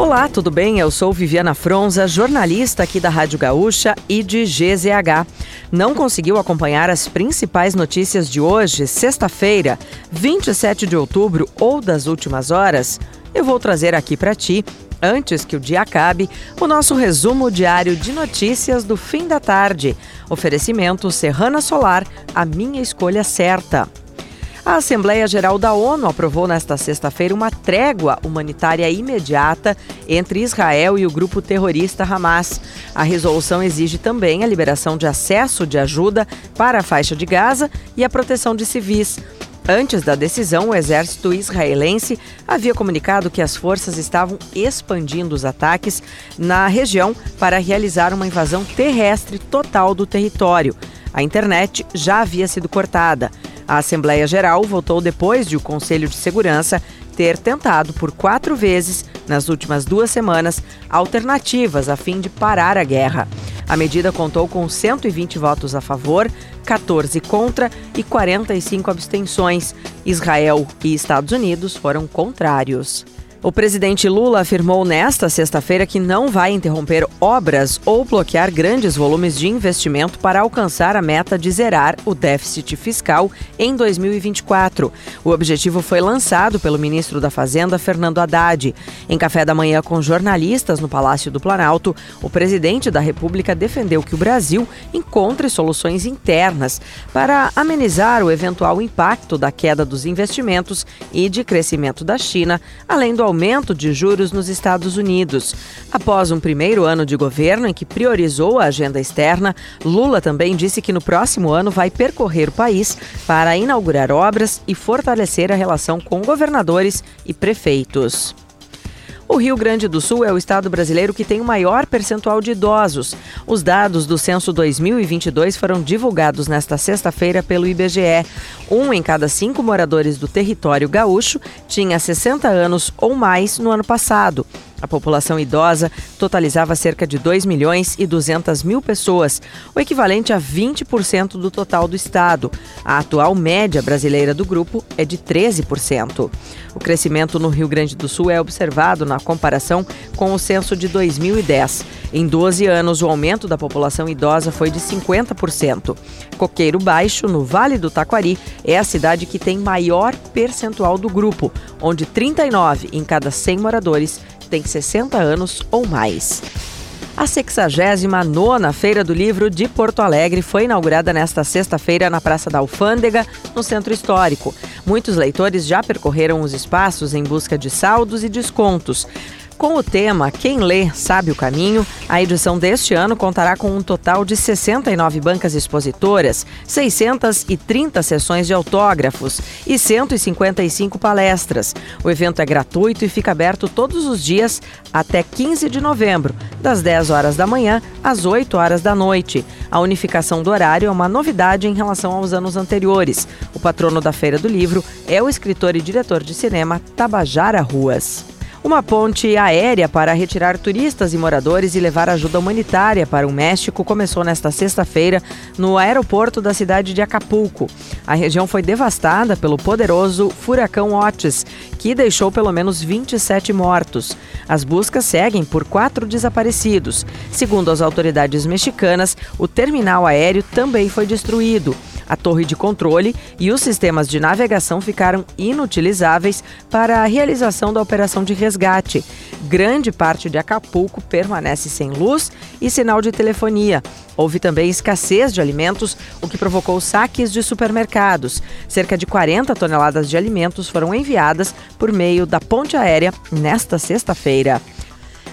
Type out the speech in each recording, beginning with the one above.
Olá, tudo bem? Eu sou Viviana Fronza, jornalista aqui da Rádio Gaúcha e de GZH. Não conseguiu acompanhar as principais notícias de hoje, sexta-feira, 27 de outubro ou das últimas horas? Eu vou trazer aqui para ti antes que o dia acabe, o nosso resumo diário de notícias do fim da tarde. Oferecimento Serrana Solar, a minha escolha certa. A Assembleia Geral da ONU aprovou nesta sexta-feira uma trégua humanitária imediata entre Israel e o grupo terrorista Hamas. A resolução exige também a liberação de acesso de ajuda para a faixa de Gaza e a proteção de civis. Antes da decisão, o exército israelense havia comunicado que as forças estavam expandindo os ataques na região para realizar uma invasão terrestre total do território. A internet já havia sido cortada. A Assembleia Geral votou depois de o Conselho de Segurança ter tentado por quatro vezes, nas últimas duas semanas, alternativas a fim de parar a guerra. A medida contou com 120 votos a favor, 14 contra e 45 abstenções. Israel e Estados Unidos foram contrários. O presidente Lula afirmou nesta sexta-feira que não vai interromper obras ou bloquear grandes volumes de investimento para alcançar a meta de zerar o déficit fiscal em 2024. O objetivo foi lançado pelo ministro da Fazenda, Fernando Haddad. Em café da manhã com jornalistas no Palácio do Planalto, o presidente da República defendeu que o Brasil encontre soluções internas para amenizar o eventual impacto da queda dos investimentos e de crescimento da China, além do aumento de juros nos Estados Unidos. Após um primeiro ano de governo em que priorizou a agenda externa, Lula também disse que no próximo ano vai percorrer o país para inaugurar obras e fortalecer a relação com governadores e prefeitos. O Rio Grande do Sul é o estado brasileiro que tem o maior percentual de idosos. Os dados do censo 2022 foram divulgados nesta sexta-feira pelo IBGE. Um em cada cinco moradores do território gaúcho tinha 60 anos ou mais no ano passado. A população idosa totalizava cerca de 2 milhões e 200 mil pessoas, o equivalente a 20% do total do estado. A atual média brasileira do grupo é de 13%. O crescimento no Rio Grande do Sul é observado na comparação com o censo de 2010. Em 12 anos, o aumento da população idosa foi de 50%. Coqueiro Baixo, no Vale do Taquari, é a cidade que tem maior percentual do grupo, onde 39 em cada 100 moradores tem 60 anos ou mais. A 69ª Feira do Livro de Porto Alegre foi inaugurada nesta sexta-feira na Praça da Alfândega, no Centro Histórico. Muitos leitores já percorreram os espaços em busca de saldos e descontos. Com o tema Quem Lê Sabe o Caminho, a edição deste ano contará com um total de 69 bancas expositoras, 630 sessões de autógrafos e 155 palestras. O evento é gratuito e fica aberto todos os dias até 15 de novembro, das 10 horas da manhã às 8 horas da noite. A unificação do horário é uma novidade em relação aos anos anteriores. O patrono da Feira do Livro é o escritor e diretor de cinema Tabajara Ruas. Uma ponte aérea para retirar turistas e moradores e levar ajuda humanitária para o México começou nesta sexta-feira no aeroporto da cidade de Acapulco. A região foi devastada pelo poderoso furacão Otis, que deixou pelo menos 27 mortos. As buscas seguem por quatro desaparecidos. Segundo as autoridades mexicanas, o terminal aéreo também foi destruído. A torre de controle e os sistemas de navegação ficaram inutilizáveis para a realização da operação de resgate. Grande parte de Acapulco permanece sem luz e sinal de telefonia. Houve também escassez de alimentos, o que provocou saques de supermercados. Cerca de 40 toneladas de alimentos foram enviadas por meio da ponte aérea nesta sexta-feira.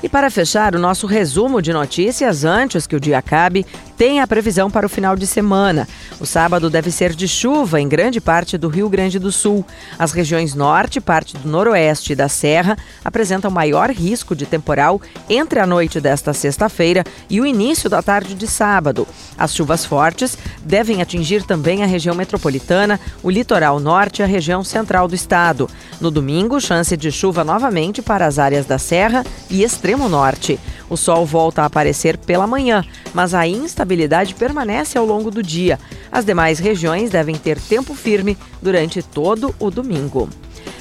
E para fechar o nosso resumo de notícias antes que o dia acabe, tem a previsão para o final de semana. O sábado deve ser de chuva em grande parte do Rio Grande do Sul. As regiões norte, parte do noroeste e da Serra apresentam maior risco de temporal entre a noite desta sexta-feira e o início da tarde de sábado. As chuvas fortes devem atingir também a região metropolitana, o litoral norte e a região central do estado. No domingo, chance de chuva novamente para as áreas da Serra e extremo norte. O sol volta a aparecer pela manhã, mas a instabilidade permanece ao longo do dia. As demais regiões devem ter tempo firme durante todo o domingo.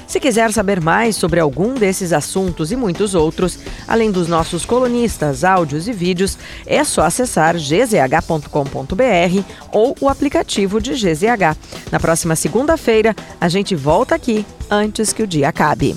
Se quiser saber mais sobre algum desses assuntos e muitos outros, além dos nossos colunistas, áudios e vídeos, é só acessar gzh.com.br ou o aplicativo de GZH. Na próxima segunda-feira, a gente volta aqui antes que o dia acabe.